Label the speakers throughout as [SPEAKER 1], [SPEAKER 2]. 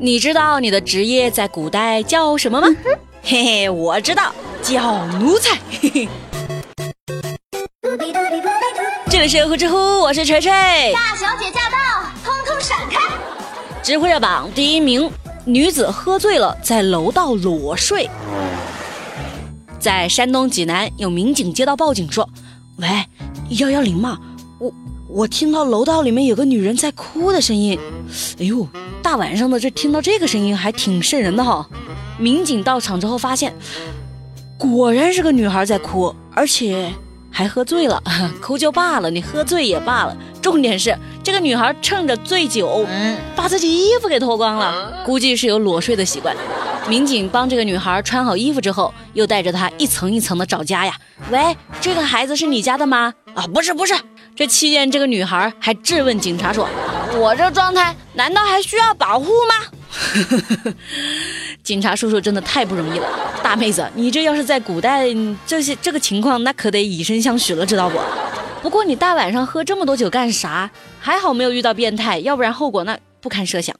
[SPEAKER 1] 你知道你的职业在古代叫什么吗？嘿嘿，我知道，叫奴才。嘿嘿。这里是呼之乎，我是锤锤。
[SPEAKER 2] 大小姐驾到，通通闪开！
[SPEAKER 1] 知乎热榜第一名，女子喝醉了在楼道裸睡。在山东济南，有民警接到报警说：“喂，幺幺零吗？我我听到楼道里面有个女人在哭的声音。哎呦，大晚上的这听到这个声音还挺瘆人的哈。”民警到场之后发现，果然是个女孩在哭，而且。还喝醉了，哭就罢了，你喝醉也罢了。重点是这个女孩趁着醉酒，把自己衣服给脱光了，估计是有裸睡的习惯。民警帮这个女孩穿好衣服之后，又带着她一层一层的找家呀。喂，这个孩子是你家的吗？啊，不是，不是。这期间，这个女孩还质问警察说：“我这状态难道还需要保护吗？” 警察叔叔真的太不容易了，大妹子，你这要是在古代，这些这个情况，那可得以身相许了，知道不？不过你大晚上喝这么多酒干啥？还好没有遇到变态，要不然后果那不堪设想。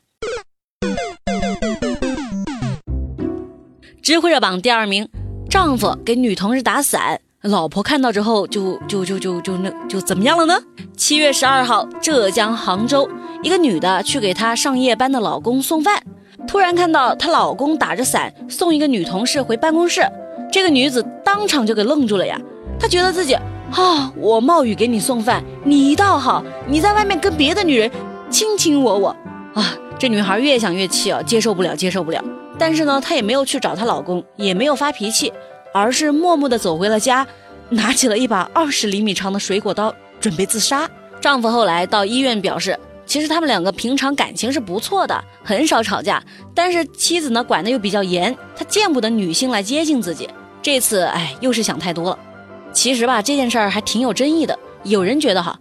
[SPEAKER 1] 知乎热榜第二名，丈夫给女同事打伞，老婆看到之后就就就就就那就怎么样了呢？七月十二号，浙江杭州，一个女的去给她上夜班的老公送饭。突然看到她老公打着伞送一个女同事回办公室，这个女子当场就给愣住了呀。她觉得自己啊，我冒雨给你送饭，你倒好，你在外面跟别的女人卿卿我我啊。这女孩越想越气啊，接受不了，接受不了。但是呢，她也没有去找她老公，也没有发脾气，而是默默地走回了家，拿起了一把二十厘米长的水果刀，准备自杀。丈夫后来到医院表示。其实他们两个平常感情是不错的，很少吵架。但是妻子呢管得又比较严，他见不得女性来接近自己。这次哎，又是想太多了。其实吧，这件事儿还挺有争议的。有人觉得哈，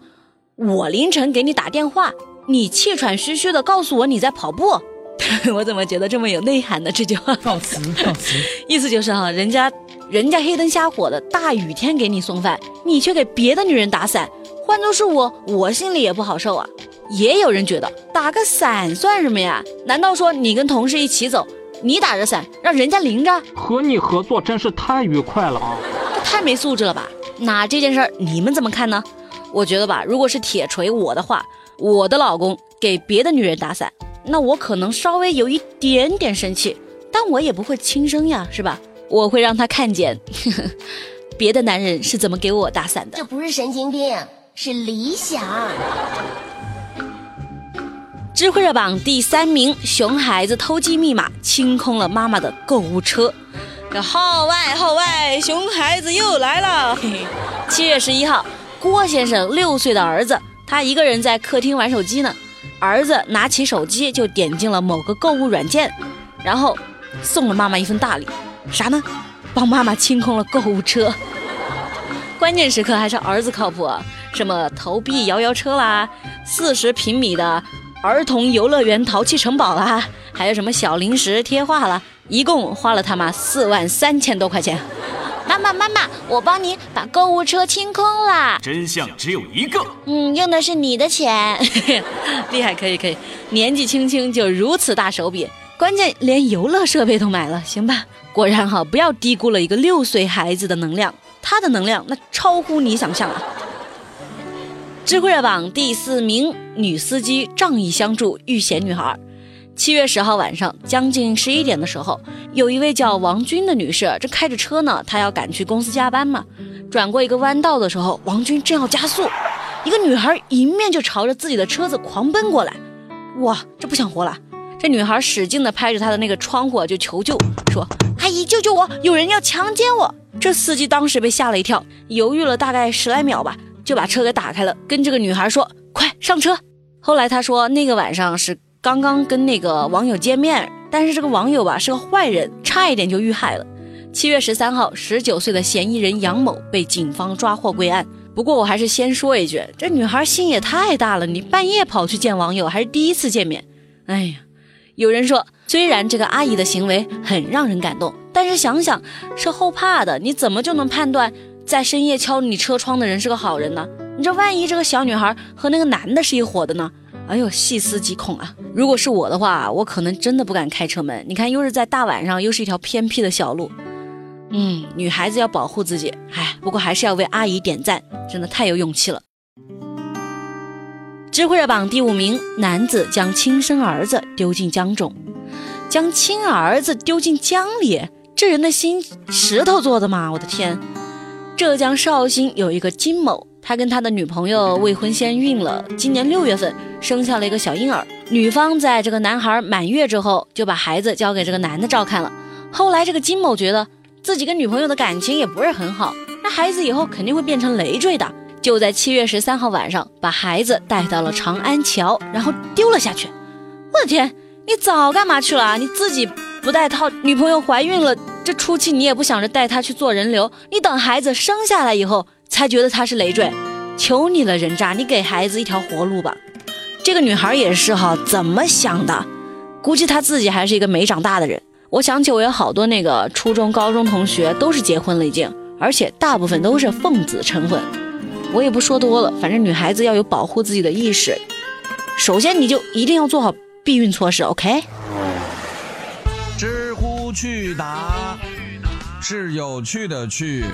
[SPEAKER 1] 我凌晨给你打电话，你气喘吁吁的告诉我你在跑步，我怎么觉得这么有内涵呢？这句话
[SPEAKER 3] 告辞告辞，
[SPEAKER 1] 意思就是哈，人家人家黑灯瞎火的大雨天给你送饭，你却给别的女人打伞，换做是我，我心里也不好受啊。也有人觉得打个伞算什么呀？难道说你跟同事一起走，你打着伞让人家淋着？
[SPEAKER 3] 和你合作真是太愉快了啊！
[SPEAKER 1] 这太没素质了吧？那这件事儿你们怎么看呢？我觉得吧，如果是铁锤我的话，我的老公给别的女人打伞，那我可能稍微有一点点生气，但我也不会轻生呀，是吧？我会让他看见呵呵，别的男人是怎么给我打伞的。
[SPEAKER 2] 这不是神经病，是理想。
[SPEAKER 1] 知乎热榜第三名，熊孩子偷机密码清空了妈妈的购物车。号外号外，熊孩子又来了。七月十一号，郭先生六岁的儿子，他一个人在客厅玩手机呢。儿子拿起手机就点进了某个购物软件，然后送了妈妈一份大礼，啥呢？帮妈妈清空了购物车。关键时刻还是儿子靠谱，什么投币摇摇车啦，四十平米的。儿童游乐园淘气城堡啦，还有什么小零食贴画啦，一共花了他妈四万三千多块钱。
[SPEAKER 2] 妈妈妈妈，我帮你把购物车清空啦！
[SPEAKER 4] 真相只有一个。
[SPEAKER 2] 嗯，用的是你的钱，
[SPEAKER 1] 厉害，可以可以。年纪轻轻就如此大手笔，关键连游乐设备都买了，行吧？果然哈，不要低估了一个六岁孩子的能量，他的能量那超乎你想象啊！知乎热榜第四名，女司机仗义相助遇险女孩。七月十号晚上将近十一点的时候，有一位叫王军的女士正开着车呢，她要赶去公司加班嘛。转过一个弯道的时候，王军正要加速，一个女孩迎面就朝着自己的车子狂奔过来。哇，这不想活了！这女孩使劲的拍着她的那个窗户就求救，说：“阿姨，救救我！有人要强奸我！”这司机当时被吓了一跳，犹豫了大概十来秒吧。就把车给打开了，跟这个女孩说：“快上车。”后来他说，那个晚上是刚刚跟那个网友见面，但是这个网友吧是个坏人，差一点就遇害了。七月十三号，十九岁的嫌疑人杨某被警方抓获归案。不过我还是先说一句，这女孩心也太大了，你半夜跑去见网友，还是第一次见面。哎呀，有人说，虽然这个阿姨的行为很让人感动，但是想想是后怕的，你怎么就能判断？在深夜敲你车窗的人是个好人呢？你这万一这个小女孩和那个男的是一伙的呢？哎呦，细思极恐啊！如果是我的话，我可能真的不敢开车门。你看，又是在大晚上，又是一条偏僻的小路。嗯，女孩子要保护自己。哎，不过还是要为阿姨点赞，真的太有勇气了。智慧热榜第五名，男子将亲生儿子丢进江中，将亲儿子丢进江里，这人的心石头做的吗？我的天！浙江绍兴有一个金某，他跟他的女朋友未婚先孕了，今年六月份生下了一个小婴儿。女方在这个男孩满月之后，就把孩子交给这个男的照看了。后来这个金某觉得自己跟女朋友的感情也不是很好，那孩子以后肯定会变成累赘的，就在七月十三号晚上把孩子带到了长安桥，然后丢了下去。我的天，你早干嘛去了？你自己不带套，女朋友怀孕了。这初期你也不想着带她去做人流，你等孩子生下来以后才觉得他是累赘，求你了人渣，你给孩子一条活路吧。这个女孩也是哈，怎么想的？估计她自己还是一个没长大的人。我想起我有好多那个初中、高中同学都是结婚了已经，而且大部分都是奉子成婚。我也不说多了，反正女孩子要有保护自己的意识。首先你就一定要做好避孕措施，OK？
[SPEAKER 4] 知乎去答是有趣的去。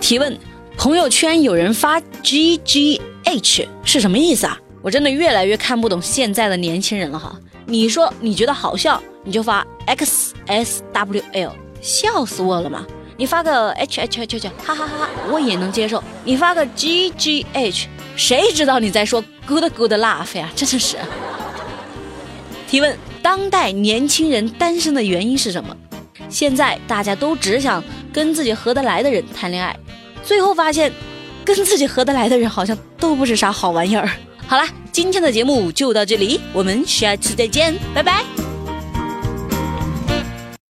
[SPEAKER 1] 提问：朋友圈有人发 G G H 是什么意思啊？我真的越来越看不懂现在的年轻人了哈。你说你觉得好笑，你就发 X S W L，笑死我了嘛！你发个 H H H H，哈哈哈哈，我也能接受。你发个 G G H，谁知道你在说 Good Good Laugh 呀？真的是。提问：当代年轻人单身的原因是什么？现在大家都只想跟自己合得来的人谈恋爱，最后发现，跟自己合得来的人好像都不是啥好玩意儿。好了，今天的节目就到这里，我们下次再见，拜拜。